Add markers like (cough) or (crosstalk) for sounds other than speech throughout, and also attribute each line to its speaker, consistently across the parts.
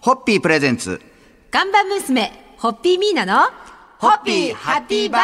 Speaker 1: ホッピープレゼンツ。
Speaker 2: 看板娘、ホッピーミーナの、
Speaker 1: ホッピーハッピーバー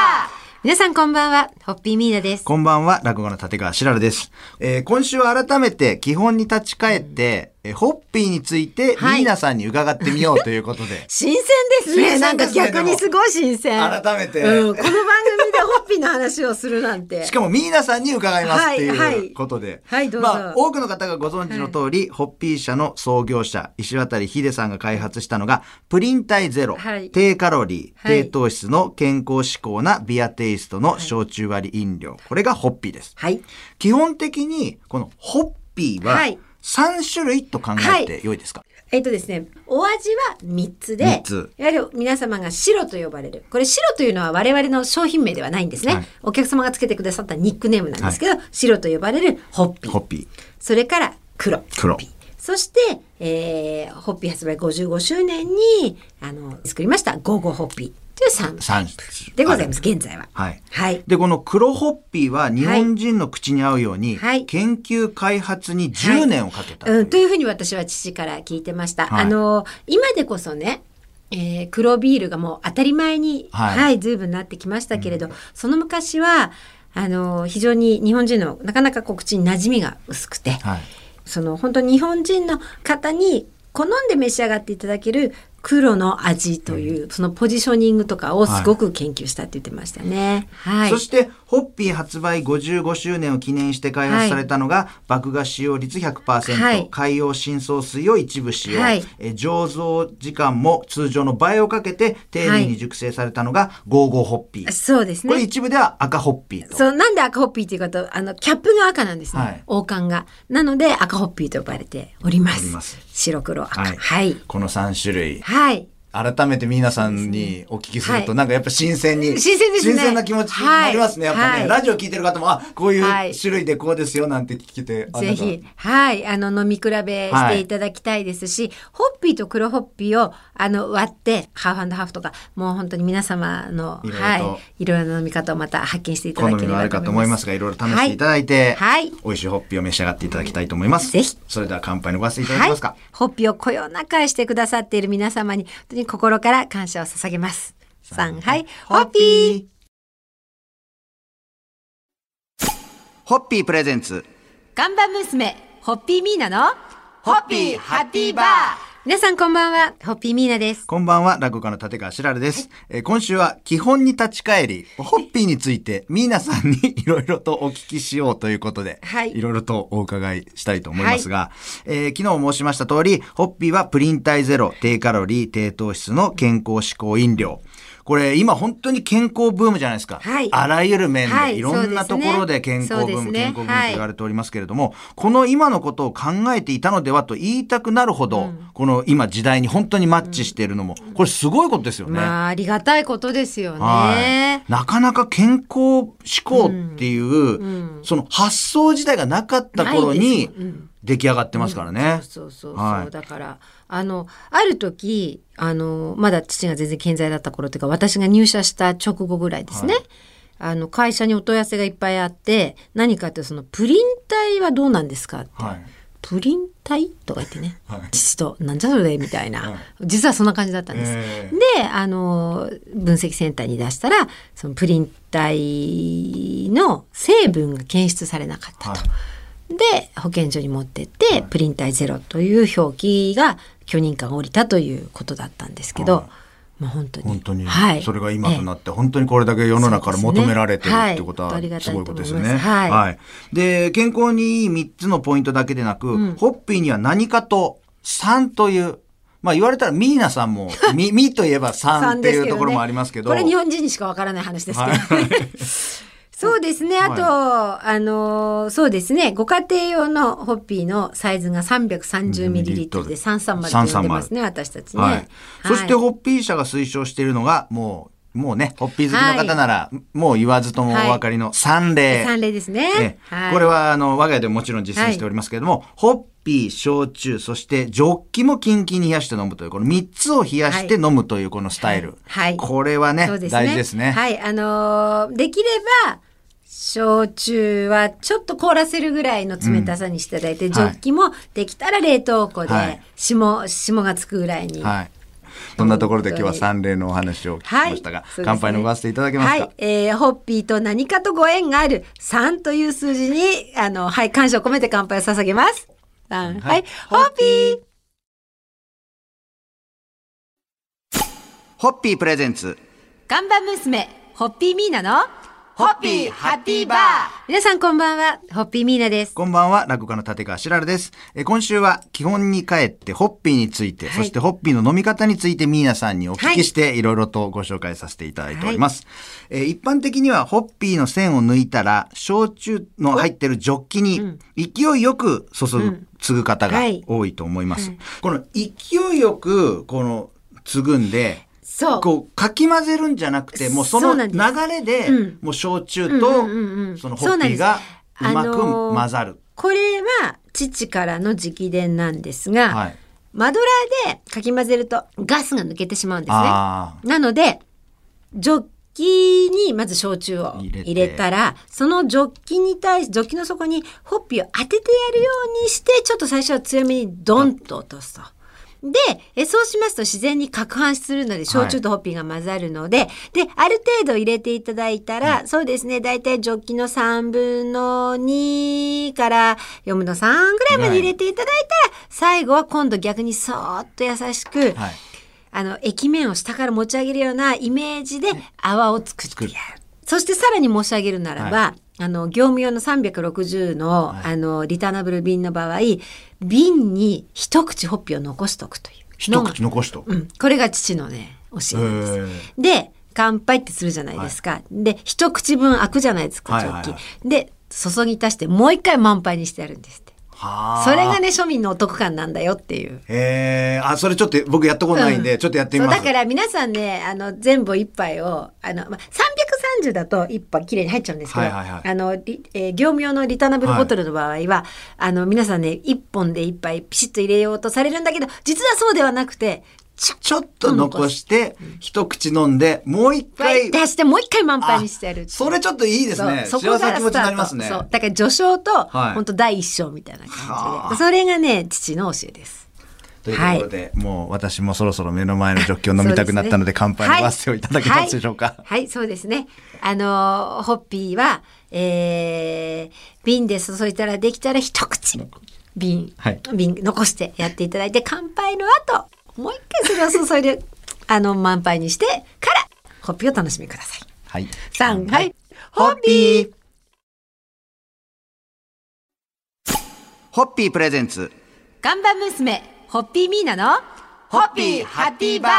Speaker 2: 皆さんこんばんは、ホッピーミーナです。
Speaker 1: こんばんは、落語の立川しららです。えー今週は改めて基本に立ち返って、えーホッピーについて、
Speaker 2: はい
Speaker 1: ミーナさんに伺ってみようということで。(laughs)
Speaker 2: 新鮮ですね。
Speaker 1: 新
Speaker 2: なんか逆にすごい新鮮。
Speaker 1: 改めて
Speaker 2: うん、この番組でホッピーの話をするなんて。
Speaker 1: しかもミーナさんに伺いますって
Speaker 2: はいう
Speaker 1: ことで。
Speaker 2: はい
Speaker 1: まあ、多くの方がご存知の通り、ホッピー社の創業者、石渡秀さんが開発したのが、プリン体ゼロ、
Speaker 2: はい
Speaker 1: 低カロリー、
Speaker 2: はい
Speaker 1: 低糖質の健康志向なビアテイストの焼酎割り飲料。これがホッピーです。
Speaker 2: はい。
Speaker 1: 基本的に、このホッピーは
Speaker 2: はい
Speaker 1: 3種類と考えて良いですか、
Speaker 2: えっとですね、お味は3つで、
Speaker 1: 三つ
Speaker 2: やはり皆様が白と呼ばれる。これ白というのは我々の商品名ではないんですね。
Speaker 1: はい
Speaker 2: お客様がつけてくださったニックネームなんですけど、白と呼ばれるホッピー。
Speaker 1: ホッピー。
Speaker 2: それから黒。
Speaker 1: 黒
Speaker 2: そして、えー、ホッピー発売55周年に、あの、作りました、ゴーゴーホッピーという3
Speaker 1: 三
Speaker 2: 種でございます、現在は。
Speaker 1: はい。
Speaker 2: はい。
Speaker 1: で、この黒ホッピーは日本人の口に合うように、
Speaker 2: はい
Speaker 1: 研究開発に10年をかけたという
Speaker 2: うん、というふうに私は父から聞いてました。
Speaker 1: はい
Speaker 2: あの、今でこそね、えー黒ビールがもう当たり前に、
Speaker 1: はい
Speaker 2: はい、随分なってきましたけれど、その昔は、あの、非常に日本人のなかなかこう口に馴染みが薄くて、
Speaker 1: はい。
Speaker 2: その本当に日本人の方に好んで召し上がっていただける黒の味という、そのポジショニングとかをすごく研究したって言ってましたね。はい。
Speaker 1: そして、ホッピー発売55周年を記念して開発されたのが、麦芽使用率100%、
Speaker 2: はい
Speaker 1: 海洋深層水を一部使用、
Speaker 2: はい
Speaker 1: え醸造時間も通常の倍をかけて丁寧に熟成されたのがゴーゴーホッピー。
Speaker 2: そうですね。
Speaker 1: これ一部では赤ホッピーと。
Speaker 2: そう、なんで赤ホッピーっていうかと、あの、キャップが赤なんですね。
Speaker 1: はい
Speaker 2: 王冠が。なので赤ホッピーと呼ばれております。
Speaker 1: ます
Speaker 2: 白黒赤。
Speaker 1: はい
Speaker 2: はい。
Speaker 1: この3種類。
Speaker 2: はい。
Speaker 1: 改めて皆さんにお聞きすると、
Speaker 2: はい。
Speaker 1: なんかやっぱ新鮮に、
Speaker 2: 新鮮ですね。
Speaker 1: 新鮮な気持ちになりますね。
Speaker 2: はい。
Speaker 1: やっぱね、
Speaker 2: はい。
Speaker 1: ラジオ聞いてる方も、あ、こうい
Speaker 2: はい。
Speaker 1: う種類でこうですよなんて聞けて、あ
Speaker 2: ぜひ、はい、あの、飲み比べしていただきたいですし、ホッピーと黒ホッピーを、あの、割って、ハーフハーフとか、もう本当に皆様の、
Speaker 1: いろいろと
Speaker 2: はい、いろいろな飲み方をまた発見していた
Speaker 1: 好
Speaker 2: だければ
Speaker 1: みがあるかと
Speaker 2: と思います
Speaker 1: が、いろいろ試していただいて、
Speaker 2: はい。
Speaker 1: 美味しいホッピーを召し上がっていただきたいと思います。
Speaker 2: ぜひ
Speaker 1: それでは乾杯のご発声いただ
Speaker 2: はい
Speaker 1: けますか？。
Speaker 2: ホッピーをこよなく愛してくださっている皆様に、に心から感謝を捧げます。さん、はい、ホッピー
Speaker 1: ホッピープレゼンツ。
Speaker 2: 看板娘、ホッピーミーナの、
Speaker 1: ホッピーハッピーバー
Speaker 2: 皆さんこんばんは、ホッピーミーナです。
Speaker 1: こんばんは、落語家の立川しらるです。えー今週は基本に立ち返り、ホッピーについて、ミーナさんに (laughs) いろいろとお聞きしようということで、
Speaker 2: はい
Speaker 1: ろいろとお伺いしたいと思いますが、えー昨日申しました通り、ホッピーはプリン体ゼロ、低カロリー、低糖質の健康志向飲料。これ今本当に健康ブームじゃないですか。
Speaker 2: はい。
Speaker 1: あらゆる面で、
Speaker 2: はい。
Speaker 1: い、ろんなところで健康ブーム、
Speaker 2: ね。
Speaker 1: 健康ブームと言われておりますけれども、この今のことを考えていたのではと言いたくなるほど、この今時代に本当にマッチしているのも、これすごいことですよね。
Speaker 2: まあ、ありがたいことですよ
Speaker 1: はい。
Speaker 2: ね。、
Speaker 1: なかなか健康志向っていう、その発想自体がなかった頃に出来上がってますからね。
Speaker 2: そうそうそう、
Speaker 1: はい。
Speaker 2: だからあのある時あのまだ父が全然健在だった頃というか私が入社した直後ぐらいですね、あの会社にお問い合わせがいっぱいあって何かってそのプリン体はどうなんですかって、
Speaker 1: はい。
Speaker 2: プリン体とか言ってね、
Speaker 1: はい。
Speaker 2: 父となんじゃそれみたいな、
Speaker 1: はい。
Speaker 2: 実はそんな感じだったんです。
Speaker 1: え
Speaker 2: であの分析センターに出したらそのプリン体の成分が検出されなかったと。
Speaker 1: はい
Speaker 2: で保健所に持ってって、プリン体ゼロという表記が許認可が下りたということだったんですけど、
Speaker 1: はい。
Speaker 2: まあ本当に
Speaker 1: 本当に、
Speaker 2: はい、
Speaker 1: それが今となって、本当にこれだけ世の中から求められてるってことは
Speaker 2: はい。
Speaker 1: すごいことですよ
Speaker 2: あ
Speaker 1: ね。
Speaker 2: りがたいいはい。
Speaker 1: で、健康にいい3つのポイントだけでなく、ホッピーには何かと3という、まあ言われたらミーナさんも、(laughs) ミ、ミといえば3っていうところもありますけど。
Speaker 2: これ日本人にしかわからない話ですけど。ね。そうですね。あと、あのーそうですね。ご家庭用のホッピーのサイズが 330ml で330って呼んでますね、私たちね。
Speaker 1: はい。そして、ホッピー社が推奨しているのが、もう、もうね、ホッピー好きの方なら、もう言わずともお分かりの三例。
Speaker 2: 三例ですね。
Speaker 1: ね
Speaker 2: はい
Speaker 1: これはあの我が家でももちろん実践しておりますけれども、ホッピー、焼酎、そしてジョッキもキンキンに冷やして飲むという、この3つを冷やして飲むというこのスタイル。
Speaker 2: はい。
Speaker 1: これはね
Speaker 2: ね。
Speaker 1: 大事ですね。
Speaker 2: はい、あのーできれば焼酎はちょっと凍らせるぐらいの冷たさにしていただいて、ジョッキもできたら冷凍庫
Speaker 1: はい。
Speaker 2: で霜、霜がつくぐらいに。
Speaker 1: はい。そんなところで今日は三例のお話を聞きましたが、
Speaker 2: そうですね。
Speaker 1: 乾杯のごわせていただけますか、
Speaker 2: はい、えーホッピーと何かとご縁がある3という数字に、あの、はい、感謝を込めて乾杯を捧げます。3、
Speaker 1: は
Speaker 2: はい。い、ホッピー。
Speaker 1: ホッピープレゼンツ。
Speaker 2: 看板娘、ホッピーミーナの、
Speaker 1: ホッピーハッピーバー。
Speaker 2: 皆さんこんばんは、ホッピーミーナです。
Speaker 1: こんばんは、落語家の立川しらるです。えー今週は基本に帰ってホッピーについて、
Speaker 2: はい。
Speaker 1: そしてホッピーの飲み方についてミーナさんにお聞きして、いろいろとご紹介させていただいております。えー一般的にはホッピーの線を抜いたら、焼酎の入ってるジョッキに勢いよく注ぐ、継ぐ方が
Speaker 2: はい。
Speaker 1: 多いと思います。この勢いよく、この、継ぐんで、
Speaker 2: そう。
Speaker 1: こう、かき混ぜるんじゃなくて、もうその流れで、
Speaker 2: うん
Speaker 1: もう焼酎
Speaker 2: うん
Speaker 1: と
Speaker 2: うんうんうん、
Speaker 1: そのホッピーがうまく混ざる。
Speaker 2: これは父からの直伝なんですが、
Speaker 1: はい。
Speaker 2: マドラーでかき混ぜるとガスが抜けてしまうんですね。
Speaker 1: あ
Speaker 2: なので、ジョッキにまず焼酎を
Speaker 1: 入れて
Speaker 2: 入れたら、そのジョッキに対し、ジョッキの底にホッピーを当ててやるようにして、ちょっと最初は強めにドンと落とすと。で、えそうしますと自然に攪拌するので、焼酎とホッピーが混ざるので、で、ある程度入れていただいたら、そうですね、だいたいジョッキの3分の2から4分の3ぐらいまで入れていただいたら、最後は今度逆にそーっと優しく、
Speaker 1: あ。はい。
Speaker 2: あの、液面を下から持ち上げるようなイメージで泡を作ってやる。そしてさらに申し上げるならば、あの、業務用の360の、
Speaker 1: はい
Speaker 2: あの、リターナブル瓶の場合、瓶に一口ホッピーを残しとくという。
Speaker 1: 一口残しと。
Speaker 2: うん。これが父のね、教えです。で、乾杯ってするじゃないですか。で、一口分開くじゃないですか、ジョッキ。
Speaker 1: はいはいは
Speaker 2: で、注ぎ足してもう一回満杯にしてやるんですって。
Speaker 1: はあ
Speaker 2: それがね、庶民のお得感なんだよっていう。
Speaker 1: へえ、あ、それちょっと僕やったことないんで、
Speaker 2: うん
Speaker 1: ちょっとやってみます。
Speaker 2: だから皆さんねあの全部一杯をあの、まあ、330だと一杯きれいに入っちゃうんですけど、
Speaker 1: はいはいはい
Speaker 2: あのリえー業務用のリターナブルボトルの場合は、あの皆さんね一本で一杯ピシッと入れようとされるんだけど実はそうではなくてちょっ
Speaker 1: ちょっと残して、一口飲んで、もう一
Speaker 2: と
Speaker 1: 回。
Speaker 2: 出してもう一回満杯にしてやる
Speaker 1: それちょっといいですね。
Speaker 2: そう
Speaker 1: 幸せな気持ちになりますね。
Speaker 2: そうだから序章と、
Speaker 1: はい
Speaker 2: 本当第一章みたいな
Speaker 1: はあ
Speaker 2: 感じでそれがね父の教えです。
Speaker 1: というところで、もう私もそろそろ目の前のジョッキを飲みたくなったので、乾杯のごわせをいただけますでしょうか。
Speaker 2: はい、はい。そうですね。あのーホッピーは、えー、瓶で注いだらできたら一口。瓶、
Speaker 1: はい。
Speaker 2: 瓶残してやっていただいて乾杯の後もう一回それを注いで (laughs) あの満杯にしてからホッピーを楽しみください。
Speaker 1: はい。
Speaker 2: 三はい。
Speaker 1: ホッピー。ホッピー。プレゼンツ。
Speaker 2: 看板娘ホッピーミーナの
Speaker 1: ホッピーハッピーバー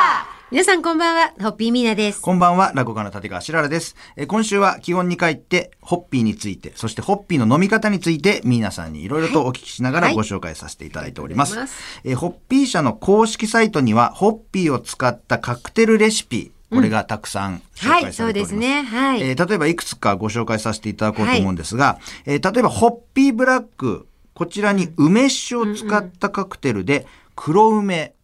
Speaker 2: 皆さんこんばんはホッピーミーナです。
Speaker 1: こんばんは、落語家の立川しららです。えー今週は基本に帰って、ホッピーについて、そしてホッピーの飲み方について、皆さんにいろいろとお聞きしながら
Speaker 2: はい
Speaker 1: ご紹介させていただいております。
Speaker 2: ありがとうございます
Speaker 1: えーホッピー社の公式サイトには、ホッピーを使ったカクテルレシピ、これがたくさん紹
Speaker 2: はい、
Speaker 1: 介されております。
Speaker 2: そうですね。はい。
Speaker 1: えー例えばいくつかご紹介させていただこうと思うんですが、えー例えばホッピーブラック、こちらに梅酒を使ったカクテルで、黒梅、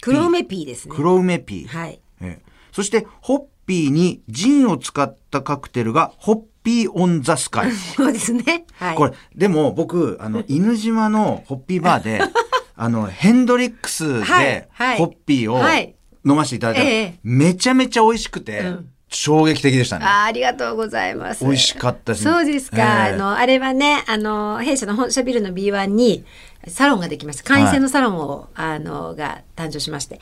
Speaker 2: 黒梅ピーですね。
Speaker 1: 黒梅ピー。
Speaker 2: はい。
Speaker 1: ええそして、ホッピーにジンを使ったカクテルが、ホッピーオンザスカイ。(laughs)
Speaker 2: そうですね。はい。
Speaker 1: これ、でも僕、あの、(laughs) 犬島のホッピーバーで、あの、ヘンドリックス
Speaker 2: はい
Speaker 1: で
Speaker 2: はい、
Speaker 1: ホッピーを
Speaker 2: はい
Speaker 1: 飲ませていただいたら、
Speaker 2: ええ
Speaker 1: めちゃめちゃ美味しくて、
Speaker 2: うん
Speaker 1: 衝撃的でしたね。
Speaker 2: あーありがとうございます。
Speaker 1: 美味しかったですね
Speaker 2: そうですか。
Speaker 1: ええ
Speaker 2: あの、あれはね、あの、弊社の本社ビルの B1 にサロンができました。会員制のサロンを、あの、が誕生しまして。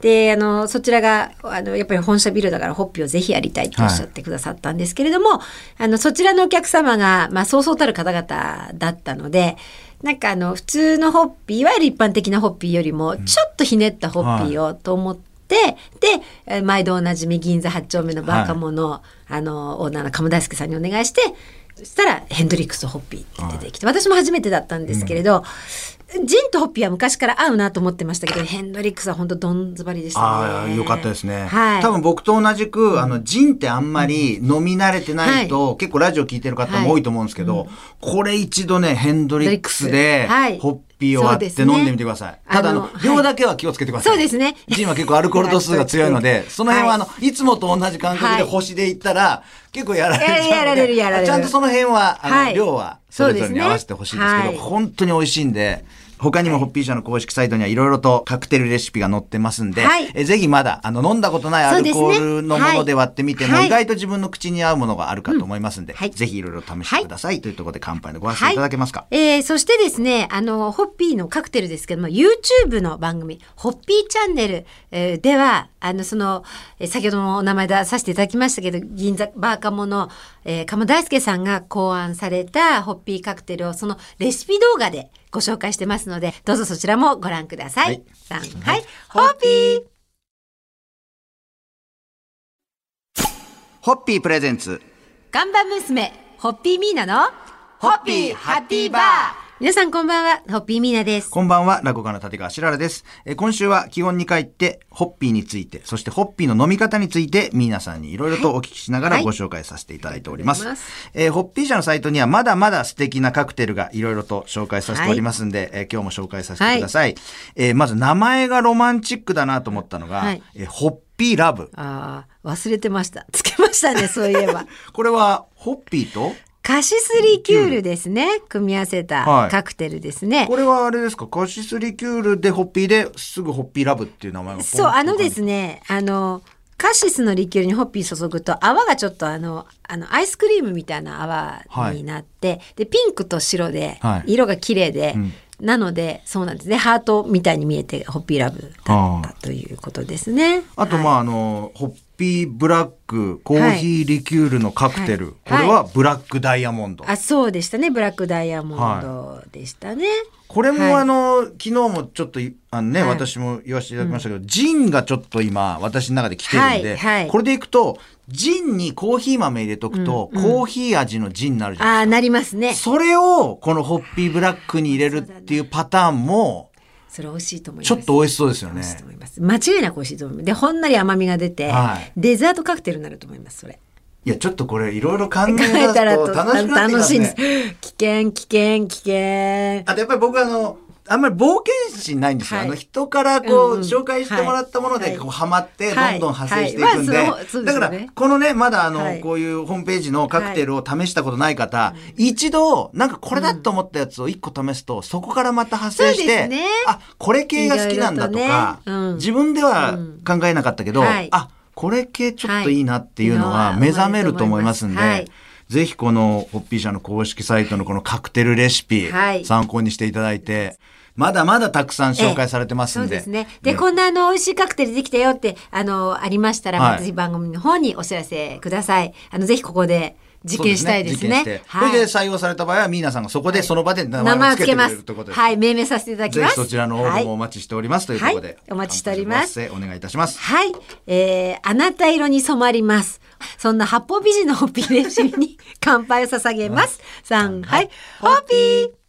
Speaker 2: で、あの、そちらが、あの、やっぱり本社ビルだからホッピーをぜひやりたいとおっしゃってくださったんですけれども、あの、そちらのお客様が、まあ、そうそうたる方々だったので、なんかあの、普通のホッピー、いわゆる一般的なホッピーよりも、ちょっとひねったホッピーをと思って、ー毎度おなじみ銀座8丁目のバーカモの、あの、オーナーの鴨大輔さんにお願いして、そしたらヘンドリックスとホッピーって出てきて、私も初めてだったんですけれど、ジンとホッピーは昔から合うなと思ってましたけど、ヘンドリックスは本当どんずばりでしたね。
Speaker 1: ああ、よかったですね。
Speaker 2: はい。
Speaker 1: 多分僕と同じく、あの、ジンってあんまり飲み慣れてないと、結構ラジオ聞いてる方も多いと思うんですけど、これ一度ね、ヘンドリックスで、
Speaker 2: はい。
Speaker 1: ホッピーを割って飲んでみてください。
Speaker 2: ね
Speaker 1: ただあの量だけは気をつけてください。
Speaker 2: そうですね。
Speaker 1: ジンは結構アルコール度数が強いので、その辺はあの、い。つもと同じ感覚で
Speaker 2: はい。
Speaker 1: 星でいったら、結構やられちゃうので
Speaker 2: やられるやられる。
Speaker 1: ちゃんとその辺は、あの、
Speaker 2: はい。
Speaker 1: 量はそれぞれに合わせてほしいですけど、本当に美味しいんで、他にもホッピー社の公式サイトにはいろいろとカクテルレシピが載ってますんで、
Speaker 2: はい。
Speaker 1: えぜひまだあの飲んだことないアルコールのもので割ってみても、
Speaker 2: はい。
Speaker 1: 意外と自分の口に合うものがあるかと思いますんで、
Speaker 2: うん。はい。
Speaker 1: ぜひいろいろ試してください、というところで乾杯のご発声いただけますか、
Speaker 2: えーそしてですね、あの、ホッピーのカクテルですけども、YouTube の番組、ホッピーチャンネル、えーでは、あの、その、えー先ほどもお名前出させていただきましたけど、銀座バーカモの、えー、鴨大輔さんが考案されたホッピーカクテルを、そのレシピ動画でご紹介してますので、どうぞそちらもご覧ください。
Speaker 1: はい。
Speaker 2: はい、ホッピー。
Speaker 1: ホッピープレゼンツ。
Speaker 2: 看板娘、ホッピーミーナの、
Speaker 1: ホッピーハッピーバー
Speaker 2: 皆さんこんばんは、ホッピーミーナです。
Speaker 1: こんばんは、落語家の立川しららです。えー今週は基本に帰って、ホッピーについて、そしてホッピーの飲み方について、皆さんにいろいろとお聞きしながら
Speaker 2: はい
Speaker 1: ご紹介させていただいております。
Speaker 2: ありがとうございます
Speaker 1: えーホッピー社のサイトにはまだまだ素敵なカクテルがいろいろと紹介させておりますんで、えー今日も紹介させてください。えーまず名前がロマンチックだなと思ったのが、
Speaker 2: はい
Speaker 1: えーホッピーラブ。
Speaker 2: ああ、忘れてました。つけましたね、そういえば。(laughs)
Speaker 1: これは、ホッピーと？
Speaker 2: カシスリキュールですね。組み合わせ
Speaker 1: はい。
Speaker 2: たカクテルですね。
Speaker 1: これはあれですか？カシスリキュールでホッピーですぐホッピーラブっていう名前が
Speaker 2: そう、あのですね、あの、カシスのリキュールにホッピー注ぐと泡がちょっとあの、あの、アイスクリームみたいな泡になって、で、ピンクと白で
Speaker 1: はい、
Speaker 2: 色が綺麗で、
Speaker 1: うん
Speaker 2: なので、そうなんですね。ハートみたいに見えて、ホッピーラブだったということですね。
Speaker 1: あと、まあ、あの、ホッピーブラック、コーヒーリキュールのカクテル。
Speaker 2: はい
Speaker 1: これはブラックダイヤモンド。
Speaker 2: あ、そうでしたね。ブラックダイヤモンドでしたね。
Speaker 1: これも、
Speaker 2: はい
Speaker 1: あの、昨日もちょっとい、あのね、
Speaker 2: はい
Speaker 1: 私も言わせていただきましたけど、ジンがちょっと今、私の中で来てるんで、これでいくと、ジンにコーヒー豆入れとくと、コーヒー味のジンになるじゃない
Speaker 2: ああ、なりますね。
Speaker 1: ですか。それを、このホッピーブラックに入れるっていうパターンも、
Speaker 2: それ美味しいと思います。
Speaker 1: ちょっと美味しそうですよね
Speaker 2: 美味しいと思います。間違いなく美味しいと思います。で、ほんのり甘みが出て、
Speaker 1: はい
Speaker 2: デザートカクテルになると思います、それ。
Speaker 1: いや、ちょっとこれ、いろいろ考え (laughs)
Speaker 2: たら
Speaker 1: 楽しくなってきます
Speaker 2: 楽しいんです
Speaker 1: ね。。
Speaker 2: 危険、危険、危険。
Speaker 1: あとやっぱり僕あの、あんまり冒険心ないんですよ。
Speaker 2: はい。
Speaker 1: あの人からこう、紹介してもらったもの
Speaker 2: はい。
Speaker 1: でこうハマってど
Speaker 2: はい。
Speaker 1: んどん派生していくんで、だからこのね、まだあの、
Speaker 2: はい。
Speaker 1: こういうホームページのカクテルを試したことない方、一度なんかこれだと思ったやつを一個試すと、そこからまた派生して、
Speaker 2: ね。
Speaker 1: あ、これ系が好きなんだとか自分では考えなかったけど、
Speaker 2: はい。
Speaker 1: あ、これ系ちょっといいなっていうの
Speaker 2: は
Speaker 1: はい。目覚めると思いますんで、
Speaker 2: はい。
Speaker 1: ぜひこのホッピー社の公式サイトのこのカクテルレシピ、
Speaker 2: はい。
Speaker 1: 参考にしていただいて、まだまだたくさん紹介されてますんで。
Speaker 2: そうですね。で、こんなあの、美味しいカクテルできたよって、あの、ありましたら、
Speaker 1: はい
Speaker 2: 番組の方にお知らせください。あの、ぜひここで実験したいですね。
Speaker 1: そう実験して
Speaker 2: はい
Speaker 1: それで採用された場合は、皆さんがそこでその場で名
Speaker 2: 名前
Speaker 1: 前をつけてくれるということ。で。
Speaker 2: はい、命名させていただきます。
Speaker 1: ぜひそちらの応募もお
Speaker 2: はい
Speaker 1: 待ちしておりますということで。
Speaker 2: はいお待ちしております
Speaker 1: お願いいたします。
Speaker 2: はい。えー、あなた色に染まります。そんな八方美人のホッピーレシピに (laughs) 乾杯を捧げます。3、はい。ホッピー